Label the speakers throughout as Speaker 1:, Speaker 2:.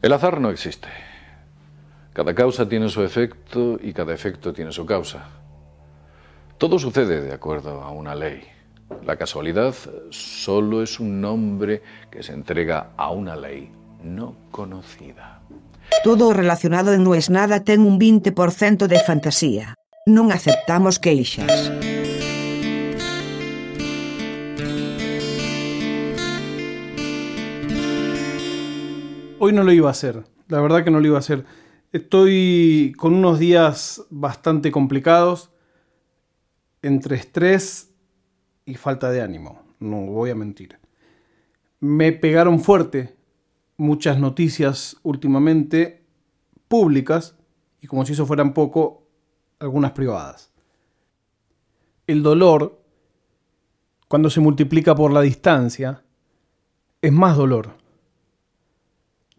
Speaker 1: El azar no existe. Cada causa tiene su efecto y cada efecto tiene su causa. Todo sucede de acuerdo a una ley. La casualidad solo es un nombre que se entrega a una ley no conocida.
Speaker 2: Todo relacionado en No es nada ten un 20% de fantasía. Non aceptamos queixas.
Speaker 3: Hoy no lo iba a hacer, la verdad que no lo iba a hacer. Estoy con unos días bastante complicados, entre estrés y falta de ánimo, no voy a mentir. Me pegaron fuerte muchas noticias últimamente públicas y como si eso fueran poco, algunas privadas. El dolor, cuando se multiplica por la distancia, es más dolor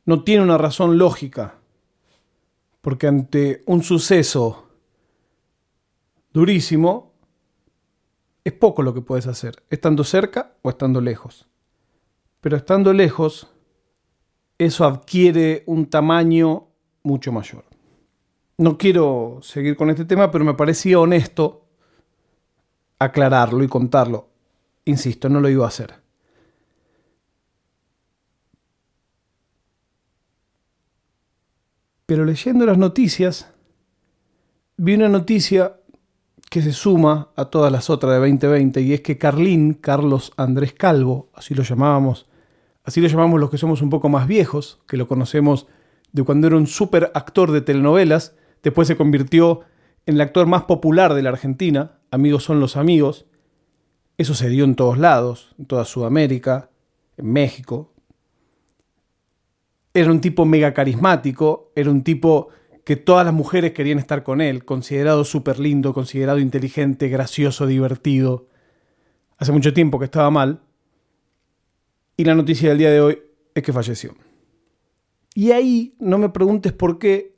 Speaker 3: no tiene una razón lógica, porque ante un suceso durísimo, es poco lo que puedes hacer, estando cerca o estando lejos. Pero estando lejos, eso adquiere un tamaño mucho mayor. No quiero seguir con este tema, pero me parecía honesto aclararlo y contarlo. Insisto, no lo iba a hacer. Pero leyendo las noticias, vi una noticia que se suma a todas las otras de 2020 y es que Carlín, Carlos Andrés Calvo, así lo llamábamos, así lo llamamos los que somos un poco más viejos, que lo conocemos de cuando era un súper actor de telenovelas, después se convirtió en el actor más popular de la Argentina, Amigos son los amigos. Eso se dio en todos lados, en toda Sudamérica, en México, era un tipo mega carismático, era un tipo que todas las mujeres querían estar con él, considerado súper lindo, considerado inteligente, gracioso, divertido. Hace mucho tiempo que estaba mal. Y la noticia del día de hoy es que falleció. Y ahí, no me preguntes por qué,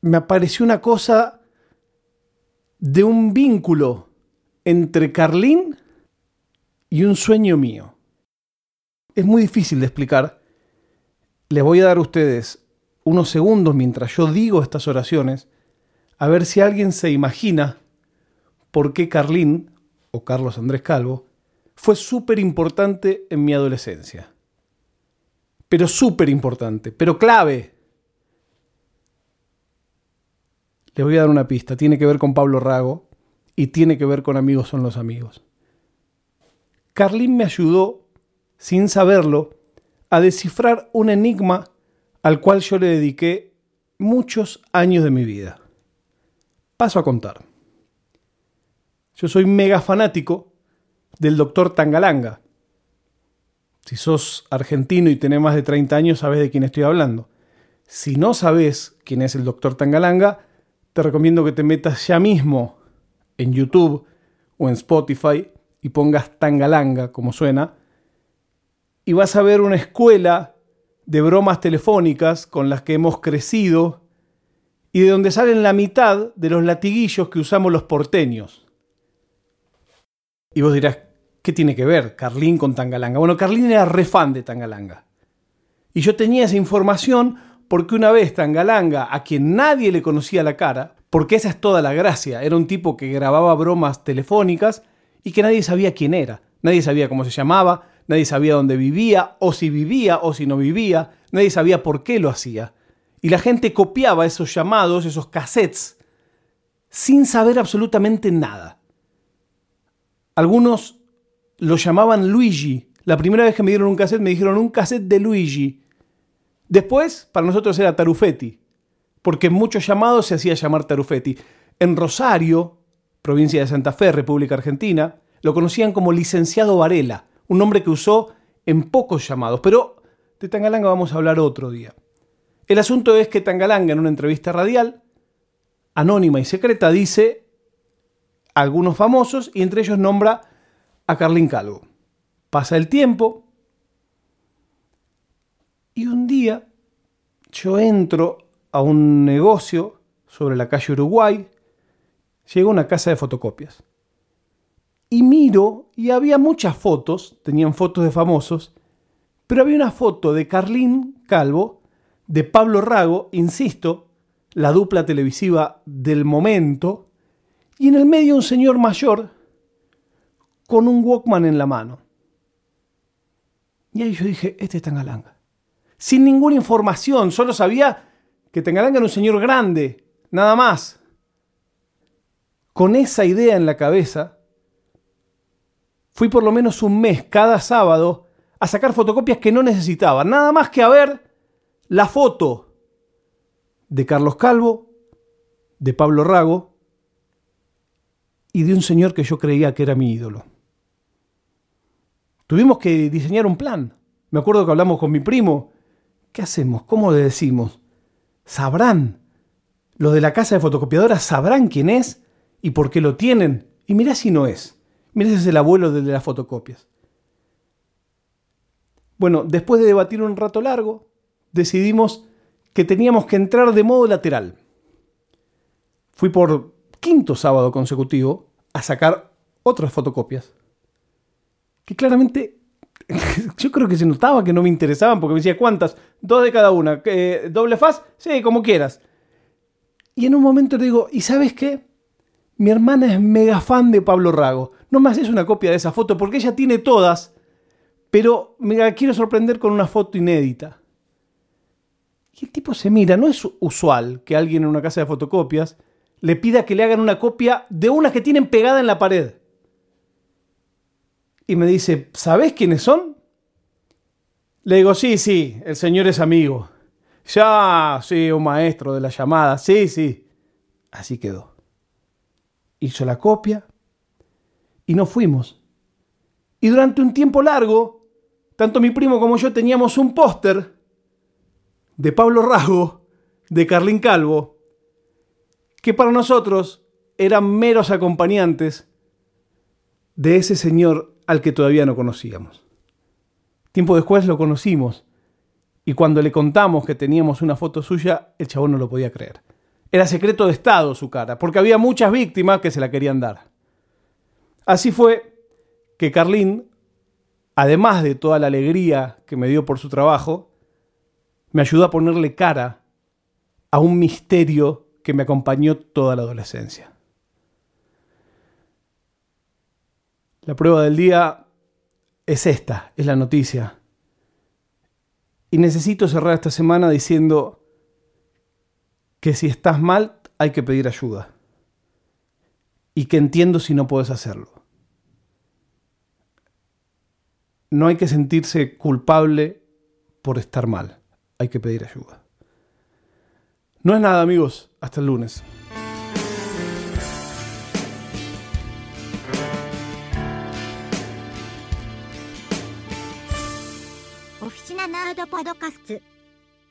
Speaker 3: me apareció una cosa de un vínculo entre Carlín y un sueño mío es muy difícil de explicar. Les voy a dar a ustedes unos segundos mientras yo digo estas oraciones, a ver si alguien se imagina por qué Carlín, o Carlos Andrés Calvo, fue súper importante en mi adolescencia. Pero súper importante, pero clave. Les voy a dar una pista, tiene que ver con Pablo Rago y tiene que ver con Amigos son los amigos. Carlín me ayudó sin saberlo, a descifrar un enigma al cual yo le dediqué muchos años de mi vida. Paso a contar. Yo soy mega fanático del doctor Tangalanga. Si sos argentino y tenés más de 30 años, sabes de quién estoy hablando. Si no sabes quién es el doctor Tangalanga, te recomiendo que te metas ya mismo en YouTube o en Spotify y pongas Tangalanga, como suena, y vas a ver una escuela de bromas telefónicas con las que hemos crecido y de donde salen la mitad de los latiguillos que usamos los porteños. Y vos dirás, ¿qué tiene que ver Carlín con Tangalanga? Bueno, Carlín era re fan de Tangalanga. Y yo tenía esa información porque una vez Tangalanga, a quien nadie le conocía la cara, porque esa es toda la gracia, era un tipo que grababa bromas telefónicas y que nadie sabía quién era, nadie sabía cómo se llamaba, nadie sabía dónde vivía, o si vivía, o si no vivía, nadie sabía por qué lo hacía. Y la gente copiaba esos llamados, esos cassettes, sin saber absolutamente nada. Algunos lo llamaban Luigi. La primera vez que me dieron un cassette me dijeron un cassette de Luigi. Después, para nosotros era Tarufetti, porque en muchos llamados se hacía llamar Tarufetti. En Rosario, provincia de Santa Fe, República Argentina, lo conocían como licenciado Varela un nombre que usó en pocos llamados, pero de Tangalanga vamos a hablar otro día. El asunto es que Tangalanga en una entrevista radial, anónima y secreta, dice a algunos famosos y entre ellos nombra a Carlín Calvo. Pasa el tiempo y un día yo entro a un negocio sobre la calle Uruguay, llego a una casa de fotocopias y miro y había muchas fotos, tenían fotos de famosos, Pero había una foto de Carlín Calvo, de Pablo Rago, insisto, la dupla televisiva del momento, y en el medio un señor mayor con un Walkman en la mano. Y ahí yo dije, este es Tangalanga. Sin ninguna información, solo sabía que Tangalanga era un señor grande, nada más. Con esa idea en la cabeza, fui por lo menos un mes cada sábado a sacar fotocopias que no necesitaba, nada más que a ver la foto de Carlos Calvo, de Pablo Rago y de un señor que yo creía que era mi ídolo. Tuvimos que diseñar un plan. Me acuerdo que hablamos con mi primo. ¿Qué hacemos? ¿Cómo le decimos? ¿Sabrán? Los de la casa de fotocopiadoras sabrán quién es y por qué lo tienen. Y mirá si no es. Mirá si es el abuelo de las fotocopias. Bueno, después de debatir un rato largo, decidimos que teníamos que entrar de modo lateral. Fui por quinto sábado consecutivo a sacar otras fotocopias que claramente yo creo que se notaba que no me interesaban porque me decía, ¿cuántas? Dos de cada una. ¿Doble faz? Sí, como quieras. Y en un momento le digo, ¿y sabes qué? Mi hermana es mega fan de Pablo Rago. No me haces una copia de esa foto porque ella tiene todas, pero me la quiero sorprender con una foto inédita. Y el tipo se mira, no es usual que alguien en una casa de fotocopias le pida que le hagan una copia de una que tienen pegada en la pared y me dice, ¿sabés quiénes son? Le digo, sí, sí, el señor es amigo. Ya, sí, un maestro de la llamada, sí, sí. Así quedó. Hizo la copia y nos fuimos. Y durante un tiempo largo, tanto mi primo como yo teníamos un póster de Pablo Rasgo, de Carlín Calvo, que para nosotros eran meros acompañantes de ese señor al que todavía no conocíamos. Tiempo después lo conocimos y cuando le contamos que teníamos una foto suya, el chabón no lo podía creer. Era secreto de Estado su cara, porque había muchas víctimas que se la querían dar. Así fue que Carlín, además de toda la alegría que me dio por su trabajo, me ayudó a ponerle cara a un misterio que me acompañó toda la adolescencia. La prueba del día es esta, es la noticia. Y necesito cerrar esta semana diciendo que si estás mal hay que pedir ayuda. Y que entiendo si no puedes hacerlo. No hay que sentirse culpable por estar mal. Hay que pedir ayuda. No es nada amigos. Hasta el lunes.
Speaker 4: Oficina Nerd Podcast